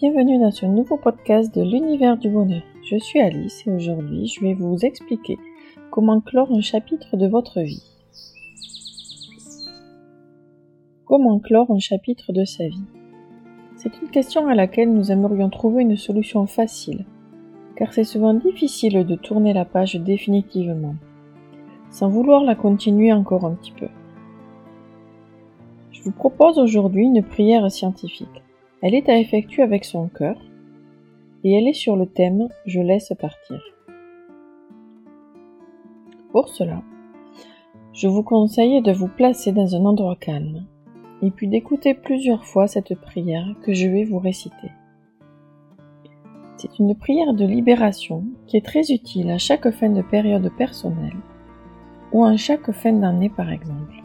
Bienvenue dans ce nouveau podcast de l'univers du bonheur. Je suis Alice et aujourd'hui je vais vous expliquer comment clore un chapitre de votre vie. Comment clore un chapitre de sa vie C'est une question à laquelle nous aimerions trouver une solution facile, car c'est souvent difficile de tourner la page définitivement, sans vouloir la continuer encore un petit peu. Je vous propose aujourd'hui une prière scientifique. Elle est à effectuer avec son cœur et elle est sur le thème Je laisse partir. Pour cela, je vous conseille de vous placer dans un endroit calme et puis d'écouter plusieurs fois cette prière que je vais vous réciter. C'est une prière de libération qui est très utile à chaque fin de période personnelle ou à chaque fin d'année par exemple.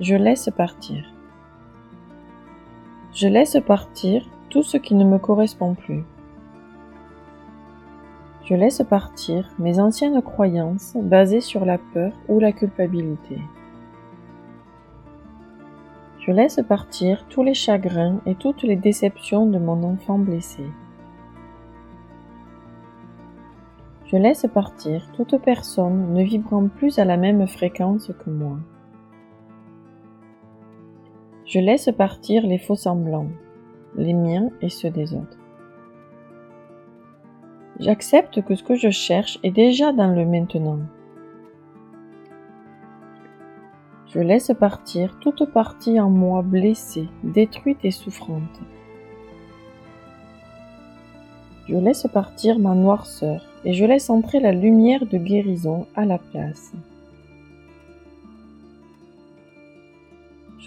Je laisse partir. Je laisse partir tout ce qui ne me correspond plus. Je laisse partir mes anciennes croyances basées sur la peur ou la culpabilité. Je laisse partir tous les chagrins et toutes les déceptions de mon enfant blessé. Je laisse partir toute personne ne vibrant plus à la même fréquence que moi. Je laisse partir les faux semblants, les miens et ceux des autres. J'accepte que ce que je cherche est déjà dans le maintenant. Je laisse partir toute partie en moi blessée, détruite et souffrante. Je laisse partir ma noirceur et je laisse entrer la lumière de guérison à la place.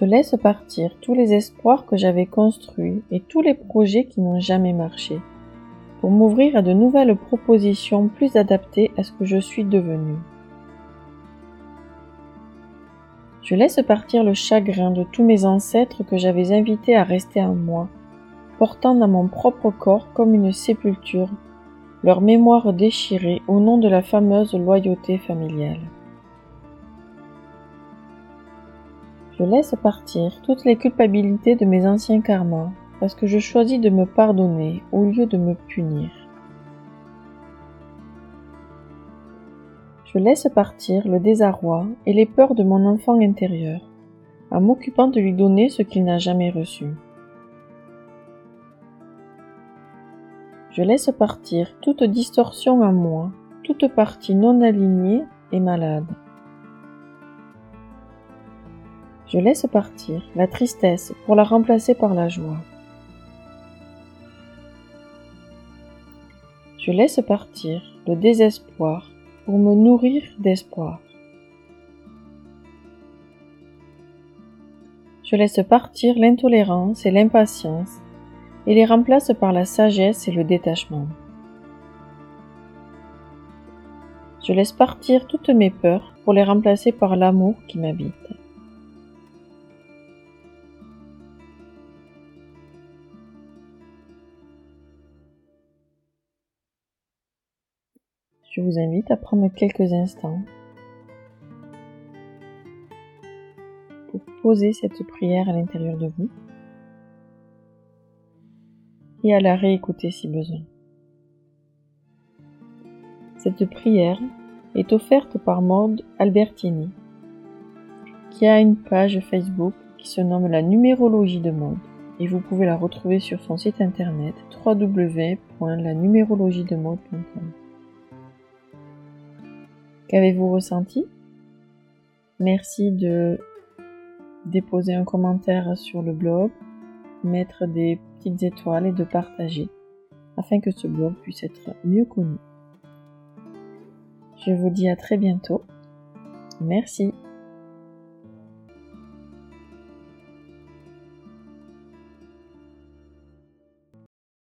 Je laisse partir tous les espoirs que j'avais construits et tous les projets qui n'ont jamais marché, pour m'ouvrir à de nouvelles propositions plus adaptées à ce que je suis devenu. Je laisse partir le chagrin de tous mes ancêtres que j'avais invités à rester en moi, portant dans mon propre corps comme une sépulture leur mémoire déchirée au nom de la fameuse loyauté familiale. Je laisse partir toutes les culpabilités de mes anciens karmas parce que je choisis de me pardonner au lieu de me punir. Je laisse partir le désarroi et les peurs de mon enfant intérieur en m'occupant de lui donner ce qu'il n'a jamais reçu. Je laisse partir toute distorsion en moi, toute partie non alignée et malade. Je laisse partir la tristesse pour la remplacer par la joie. Je laisse partir le désespoir pour me nourrir d'espoir. Je laisse partir l'intolérance et l'impatience et les remplace par la sagesse et le détachement. Je laisse partir toutes mes peurs pour les remplacer par l'amour qui m'habite. Je vous invite à prendre quelques instants pour poser cette prière à l'intérieur de vous et à la réécouter si besoin. Cette prière est offerte par Maud Albertini, qui a une page Facebook qui se nomme la numérologie de Maud et vous pouvez la retrouver sur son site internet www.lanumérologiedemode.com. Qu'avez-vous ressenti? Merci de déposer un commentaire sur le blog, mettre des petites étoiles et de partager afin que ce blog puisse être mieux connu. Je vous dis à très bientôt. Merci.